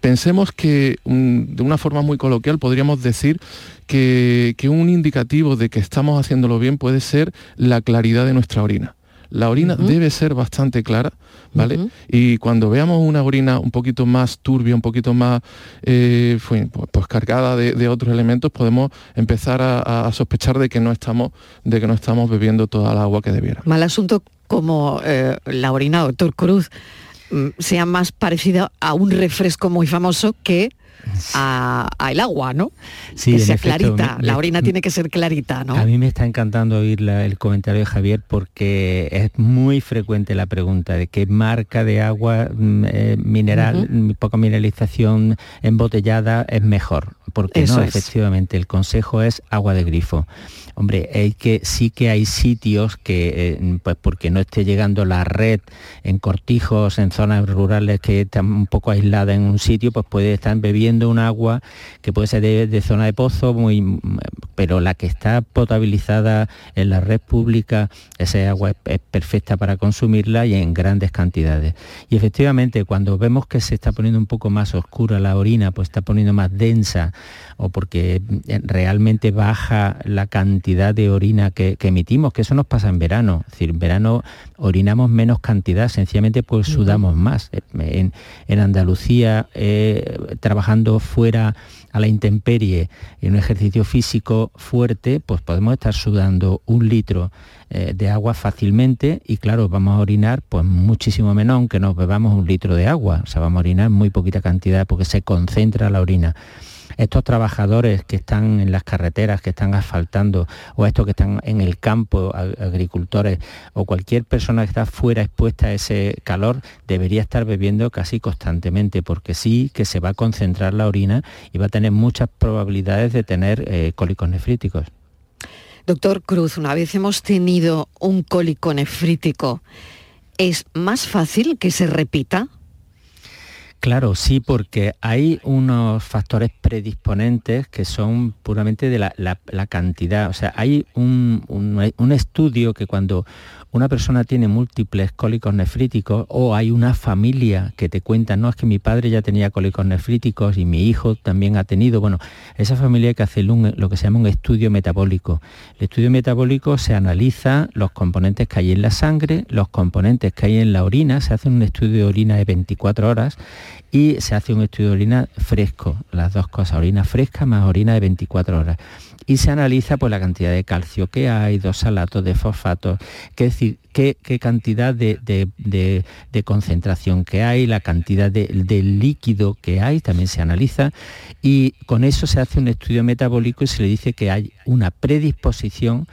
Pensemos que de una forma muy coloquial podríamos decir que, un indicativo de que estamos haciéndolo bien puede ser la claridad de nuestra orina. La orina debe ser bastante clara, ¿vale? Y cuando veamos una orina un poquito más turbia, un poquito más eh, pues, pues, cargada de, otros elementos, podemos empezar a, sospechar de que no estamos, de que no estamos bebiendo toda el agua que debiera. Mal asunto como eh, la orina, doctor Cruz. Mm, sea más parecida a un refresco muy famoso que a, el agua, ¿no? Sí, que sea clarita, la orina tiene que ser clarita, ¿no? A mí me está encantando oír el comentario de Javier porque es muy frecuente la pregunta de qué marca de agua mm, eh, mineral, mm, poca mineralización embotellada es mejor. Porque no, efectivamente, el consejo es agua de grifo. Hombre, hay que, sí que hay sitios que, eh, pues porque no esté llegando la red en cortijos, en zonas rurales que están un poco aisladas en un sitio, pues puede estar bebiendo un agua que puede ser de, zona de pozo, muy, pero la que está potabilizada en la red pública, esa agua es, perfecta para consumirla y en grandes cantidades. Y efectivamente, cuando vemos que se está poniendo un poco más oscura la orina, pues está poniendo más densa, o porque eh, realmente baja la cantidad de orina que, emitimos, que eso nos pasa en verano. Es decir, en verano orinamos menos cantidad, sencillamente pues sudamos más. En, Andalucía, eh, trabajando fuera a la intemperie, en un ejercicio físico fuerte, pues podemos estar sudando un litro eh, de agua fácilmente y claro, vamos a orinar pues muchísimo menos aunque nos bebamos un litro de agua. O sea, vamos a orinar muy poquita cantidad porque se concentra la orina estos trabajadores que están en las carreteras, que están asfaltando, o estos que están en el campo, agricultores, o cualquier persona que está fuera expuesta a ese calor, debería estar bebiendo casi constantemente, porque sí que se va a concentrar la orina y va a tener muchas probabilidades de tener eh, cólicos nefríticos. Doctor Cruz, una vez hemos tenido un cólico nefrítico, ¿es más fácil que se repita? Claro, sí, porque hay unos factores predisponentes que son puramente de la, cantidad. O sea, hay un, un, estudio que cuando una persona tiene múltiples cólicos nefríticos o hay una familia que te cuenta, no es que mi padre ya tenía cólicos nefríticos y mi hijo también ha tenido, bueno, esa familia hay que hacer lo que se llama un estudio metabólico. El estudio metabólico se analiza los componentes que hay en la sangre, los componentes que hay en la orina, se hace un estudio de orina de 24 horas y se hace un estudio de orina fresco, las dos cosas, orina fresca más orina de 24 horas y se analiza pues, la cantidad de calcio que hay, dos salatos de fosfatos, es decir, qué, cantidad de, concentración que hay, la cantidad de, líquido que hay, también se analiza, y con eso se hace un estudio metabólico y se le dice que hay una predisposición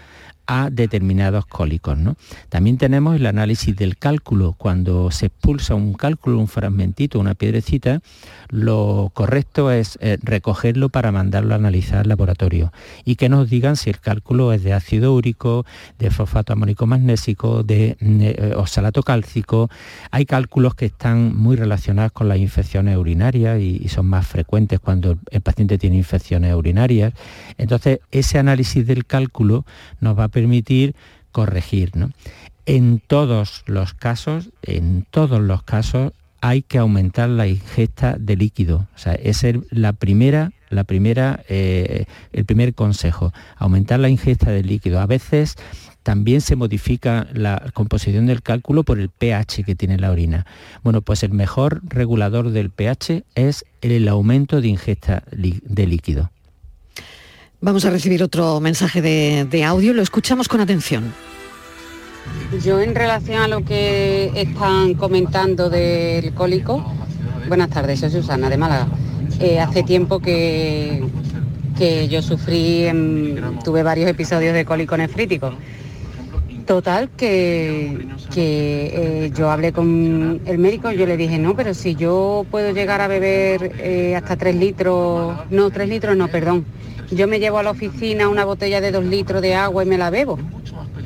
a determinados cólicos. ¿no? También tenemos el análisis del cálculo. Cuando se expulsa un cálculo, un fragmentito, una piedrecita, lo correcto es eh, recogerlo para mandarlo a analizar al laboratorio y que nos digan si el cálculo es de ácido úrico, de fosfato amónico magnésico, de eh, oxalato cálcico. Hay cálculos que están muy relacionados con las infecciones urinarias y, y son más frecuentes cuando el paciente tiene infecciones urinarias. Entonces, ese análisis del cálculo nos va a permitir corregir. En todos los casos, en todos los casos, hay que aumentar la ingesta de líquido. O sea, es la primera, la primera, eh, el primer consejo, aumentar la ingesta de líquido. A veces también se modifica la composición del cálculo por el pH que tiene la orina. Bueno, pues el mejor regulador del pH es el aumento de ingesta de líquido. Vamos a recibir otro mensaje de, audio, lo escuchamos con atención. Yo en relación a lo que están comentando del cólico, buenas tardes, soy Susana de Málaga. Eh, hace tiempo que, que yo sufrí, tuve varios episodios de cólico nefrítico. Total, que, que eh, yo hablé con el médico, yo le dije, no, pero si yo puedo llegar a beber eh, hasta tres litros, no, tres litros no, perdón, yo me llevo a la oficina una botella de dos litros de agua y me la bebo.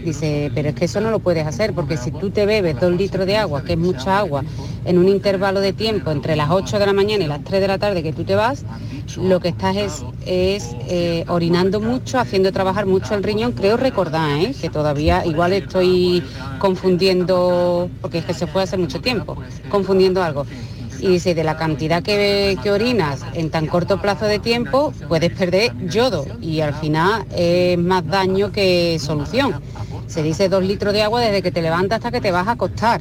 Dice, pero es que eso no lo puedes hacer porque si tú te bebes dos litros de agua, que es mucha agua, en un intervalo de tiempo entre las 8 de la mañana y las 3 de la tarde que tú te vas, lo que estás es, eh, orinando mucho, haciendo trabajar mucho el riñón. Creo recordar ¿eh? que todavía igual estoy confundiendo, porque es que se fue hace mucho tiempo, confundiendo algo y dice, de la cantidad que, orinas en tan corto plazo de tiempo, puedes perder yodo y al final es más daño que solución. Se dice dos litros de agua desde que te levantas hasta que te vas a acostar.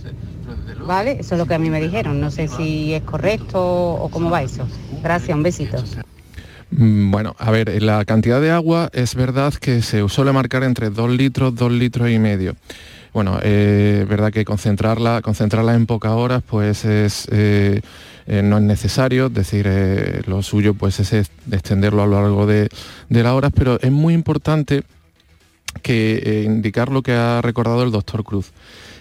¿Vale? Eso es lo que a mí me dijeron. No sé si es correcto o cómo va eso. Gracias, un besito. Mm, bueno, a ver, la cantidad de agua es verdad que se suele marcar entre dos litros, dos litros y medio bueno, eh, verdad que concentrarla, concentrarla en pocas horas pues es, eh, eh, no es necesario, es decir, lo suyo pues es extenderlo a lo largo de, de las horas, pero es muy importante que indicar lo que ha recordado el doctor Cruz.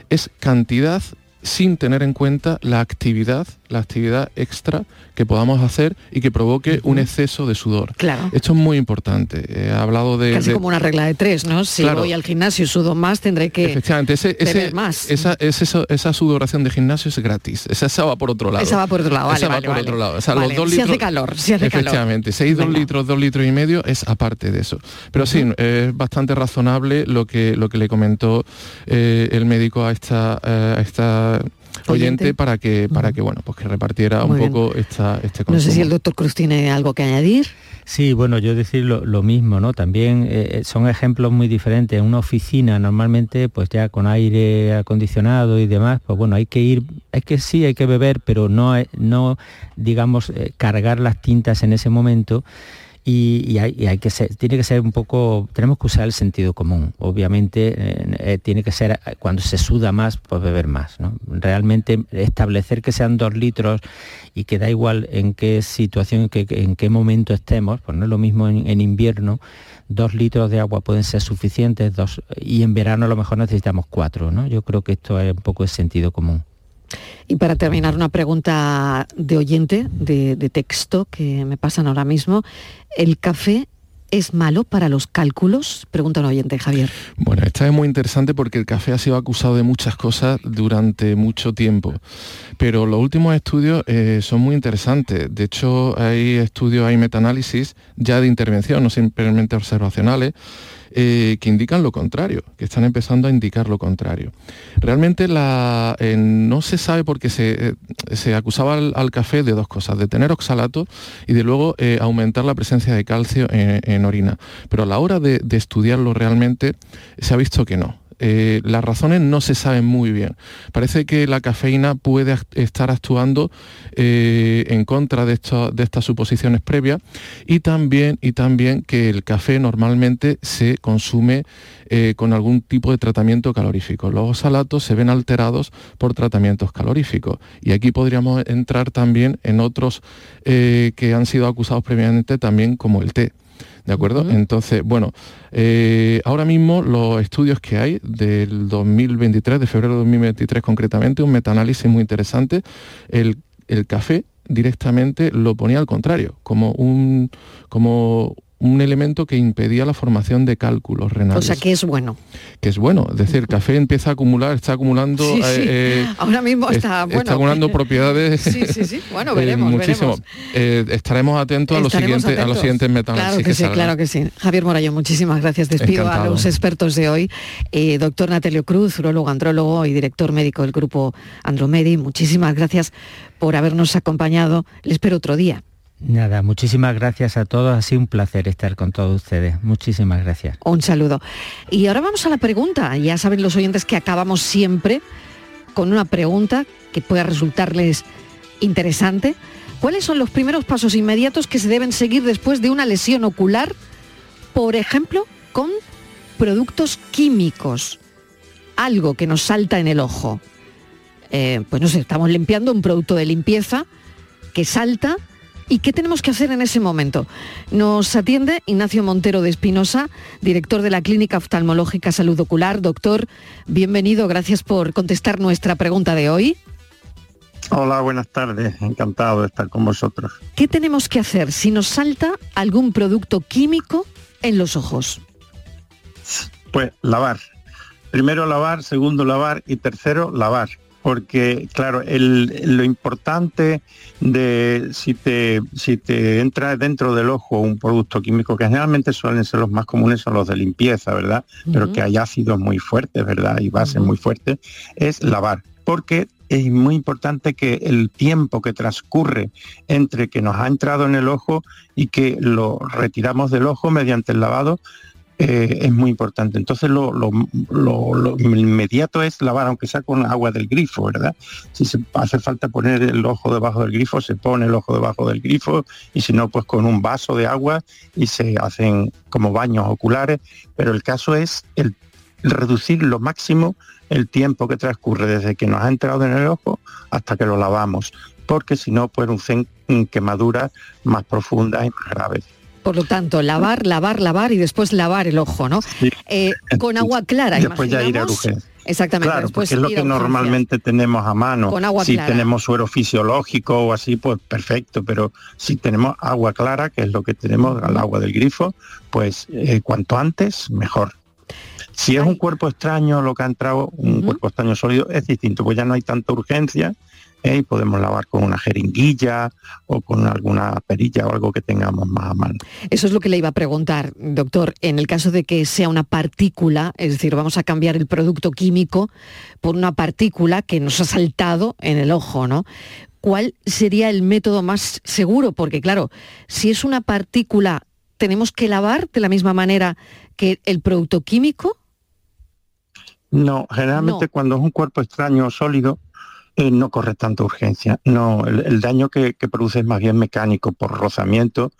Es cantidad sin tener en cuenta la actividad, la actividad extra que podamos hacer y que provoque un exceso de sudor. Claro. Esto es muy importante. He hablado de... Casi como una regla de tres, ¿no? Si voy al gimnasio y sudo más, tendré que Efectivamente, ese, más. Esa, esa, sudoración de gimnasio es gratis. Esa, va por otro lado. Esa va por otro lado, Esa va por otro lado. si hace calor, si hace efectivamente, seis dos litros, dos litros y medio es aparte de eso. Pero sí, es bastante razonable lo que, lo que le comentó eh, el médico a esta, eh, a esta oyente, para que para que bueno pues que repartiera un poco esta, este consumo. No sé si el doctor Cruz tiene algo que añadir. Sí, bueno, yo decir lo, mismo, ¿no? También eh, son ejemplos muy diferentes. En una oficina normalmente, pues ya con aire acondicionado y demás, pues bueno, hay que ir, es que sí, hay que beber, pero no, no digamos, eh, cargar las tintas en ese momento y, hay, que ser, tiene que ser un poco, tenemos que usar el sentido común. Obviamente eh, eh, tiene que ser, eh, cuando se suda más, pues beber más. Realmente establecer que sean dos litros y que da igual en qué situación, en qué, momento estemos, pues no es lo mismo en, invierno, dos litros de agua pueden ser suficientes, dos, y en verano a lo mejor necesitamos cuatro. ¿no? Yo creo que esto es un poco el sentido común. Y para terminar, una pregunta de oyente, de, texto, que me pasan ahora mismo. ¿El café ¿Es malo para los cálculos? Pregunta un oyente, Javier. Bueno, esta es muy interesante porque el café ha sido acusado de muchas cosas durante mucho tiempo, pero los últimos estudios eh, son muy interesantes. De hecho, hay estudios, hay metaanálisis ya de intervención, no simplemente observacionales, eh, que indican lo contrario, que están empezando a indicar lo contrario. Realmente eh, no se sabe porque se, eh, se acusaba al, café de dos cosas, de tener oxalato y de luego aumentar la presencia de calcio en, orina. Pero a la hora de estudiarlo realmente se ha visto que no eh, las razones no se saben muy bien. Parece que la cafeína puede estar actuando eh, en contra de, estas suposiciones previas y también, y también que el café normalmente se consume eh, con algún tipo de tratamiento calorífico. Los oxalatos se ven alterados por tratamientos caloríficos y aquí podríamos entrar también en otros que han sido acusados previamente también como el té. ¿De acuerdo? Entonces, bueno, eh, ahora mismo los estudios que hay del 2023, de febrero de 2023 concretamente, un metaanálisis muy interesante, el, el café directamente lo ponía al contrario, como un, como un elemento que impedía la formación de cálculos renales. O sea, que es bueno. Que es bueno, es decir, el café empieza a acumular, está acumulando... Sí, sí. Eh, eh, Ahora mismo está, bueno. Está acumulando propiedades... Sí, sí, sí, bueno, eh, veremos, muchísimo. estaremos atentos, a, los siguientes, a los siguientes Claro que, sí, claro que sí. Javier Morayo, muchísimas gracias. Despido a los expertos de hoy. doctor Natelio Cruz, urologo, andrólogo y director médico del grupo Andromedi, muchísimas gracias por habernos acompañado. Les espero otro día. Nada, muchísimas gracias a todos. Ha sido un placer estar con todos ustedes. Muchísimas gracias. Un saludo. Y ahora vamos a la pregunta. Ya saben los oyentes que acabamos siempre con una pregunta que pueda resultarles interesante. ¿Cuáles son los primeros pasos inmediatos que se deben seguir después de una lesión ocular, por ejemplo, con productos químicos? Algo que nos salta en el ojo. Eh, pues no sé, estamos limpiando un producto de limpieza que salta. ¿Y qué tenemos que hacer en ese momento? Nos atiende Ignacio Montero de Espinosa, director de la Clínica Oftalmológica Salud Ocular. Doctor, bienvenido, gracias por contestar nuestra pregunta de hoy. Hola, buenas tardes, encantado de estar con vosotros. ¿Qué tenemos que hacer si nos salta algún producto químico en los ojos? Pues lavar. Primero lavar, segundo lavar y tercero lavar porque claro, lo importante de si te, si te entra dentro del ojo un producto químico, que generalmente suelen ser los más comunes, son los de limpieza, ¿verdad? Pero que hay ácidos muy fuertes, ¿verdad? Y bases muy fuertes, es lavar. Porque es muy importante que el tiempo que transcurre entre que nos ha entrado en el ojo y que lo retiramos del ojo mediante el lavado eh, es muy importante. Entonces lo, inmediato es lavar, aunque sea con agua del grifo, ¿verdad? Si se hace falta poner el ojo debajo del grifo, se pone el ojo debajo del grifo y si no, pues con un vaso de agua y se hacen como baños oculares. Pero el caso es el, reducir lo máximo el tiempo que transcurre desde que nos ha entrado en el ojo hasta que lo lavamos, porque si no, pues un quemadura más profunda y más grave. Por lo tanto, lavar, lavar, lavar y después lavar el ojo, ¿no? Eh, con agua clara. Después ya ir a Exactamente. Claro, porque es lo que normalmente tenemos a mano. Con agua si tenemos suero fisiológico o así, pues perfecto. Pero si tenemos agua clara, que es lo que tenemos, al agua del grifo, pues eh, cuanto antes, mejor. Si es un cuerpo extraño lo que ha entrado, un cuerpo extraño sólido, es distinto, pues ya no hay tanta urgencia ¿eh? y podemos lavar con una jeringuilla o con alguna perilla o algo que tengamos más a mano. Eso es lo que le iba a preguntar, doctor. En el caso de que sea una partícula, es decir, vamos a cambiar el producto químico por una partícula que nos ha saltado en el ojo, ¿no? ¿Cuál sería el método más seguro? Porque claro, si es una partícula, ¿tenemos que lavar de la misma manera que el producto químico? No, generalmente cuando es un cuerpo extraño o sólido, no corre tanta urgencia. No, el, daño que, produce es más bien mecánico por rozamiento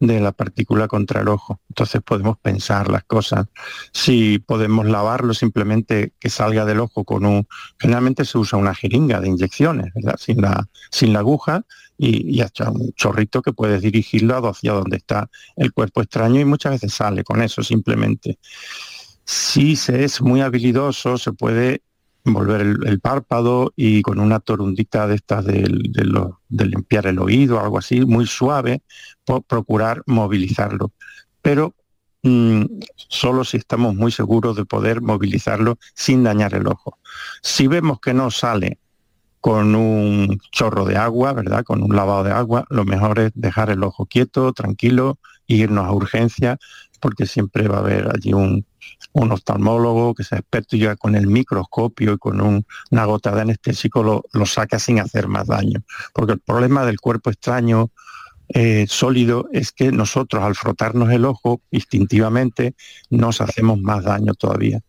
de la partícula contra el ojo. Entonces podemos pensar las cosas. Si podemos lavarlo simplemente que salga del ojo con un... Generalmente se usa una jeringa de inyecciones, ¿verdad? Sin la, sin la aguja y, y hasta un chorrito que puedes dirigirlo hacia donde está el cuerpo extraño y muchas veces sale con eso simplemente. Si se es muy habilidoso, se puede envolver el, párpado y con una torundita de estas de, limpiar el oído, algo así, muy suave, por procurar movilizarlo. Pero mm, solo si estamos muy seguros de poder movilizarlo sin dañar el ojo. Si vemos que no sale con un chorro de agua, ¿verdad? Con un lavado de agua, lo mejor es dejar el ojo quieto, tranquilo, irnos a urgencia, porque siempre va a haber allí un, un oftalmólogo que sea experto y ya con el microscopio y con una gota de anestésico lo, saca sin hacer más daño. Porque el problema del cuerpo extraño eh, sólido es que nosotros al frotarnos el ojo instintivamente nos hacemos más daño todavía.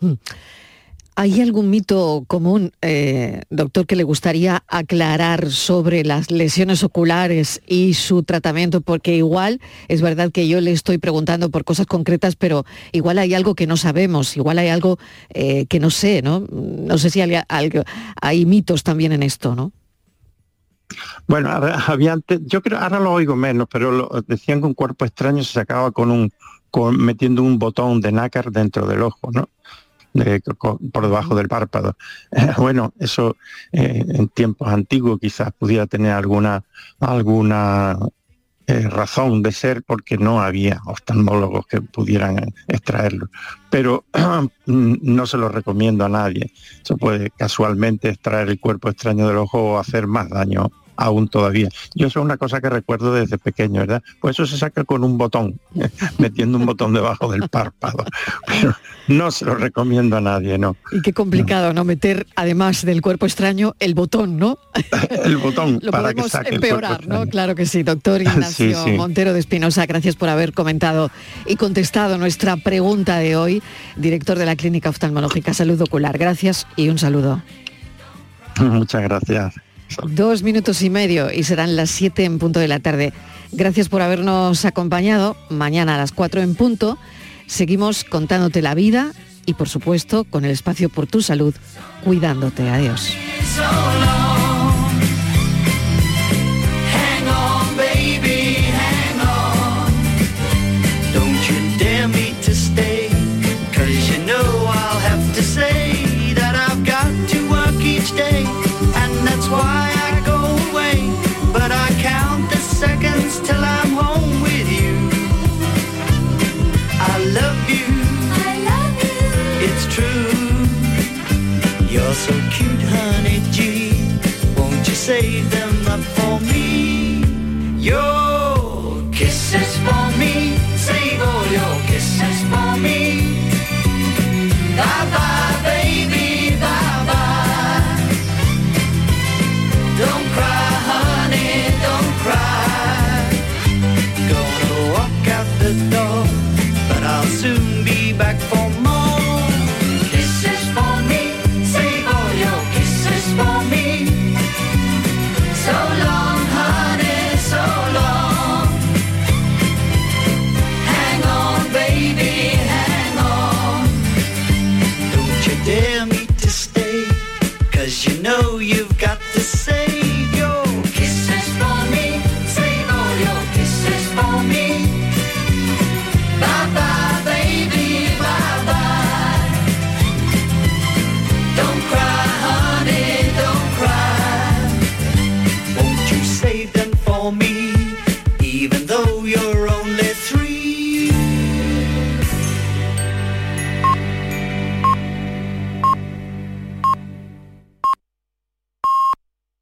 Mm. ¿Hay algún mito común, eh, doctor, que le gustaría aclarar sobre las lesiones oculares y su tratamiento? Porque igual es verdad que yo le estoy preguntando por cosas concretas, pero igual hay algo que no sabemos, igual hay algo eh, que no sé, ¿no? No sé si hay, hay mitos también en esto, ¿no? Bueno, había antes, yo creo, ahora lo oigo menos, pero decían que un cuerpo extraño se sacaba con un, metiendo un botón de nácar dentro del ojo, ¿no? Por debajo del párpado. bueno, eso eh, en tiempos antiguos quizás pudiera tener alguna, alguna eh, razón de ser porque no había oftalmólogos que pudieran extraerlo. Pero no se lo recomiendo a nadie. Eso puede casualmente extraer el cuerpo extraño del ojo o hacer más daño aún todavía. Yo eso es una cosa que recuerdo desde pequeño, ¿verdad? Pues eso se saca con un botón, metiendo un botón debajo del párpado. Pero no se lo recomiendo a nadie, ¿no? Y qué complicado, ¿no? Meter, además del cuerpo extraño, el botón, ¿no? el botón lo para podemos que saque empeorar, ¿no? Claro que sí, doctor Ignacio Montero de Espinosa, gracias por haber comentado y contestado nuestra pregunta de hoy, director de la Clínica Oftalmológica Salud Ocular. Gracias y un saludo. Muchas gracias. Dos minutos y medio y serán las siete en punto de la tarde. Gracias por habernos acompañado. Mañana a las cuatro en punto seguimos contándote la vida y por supuesto con el espacio por tu salud, cuidándote. Adiós.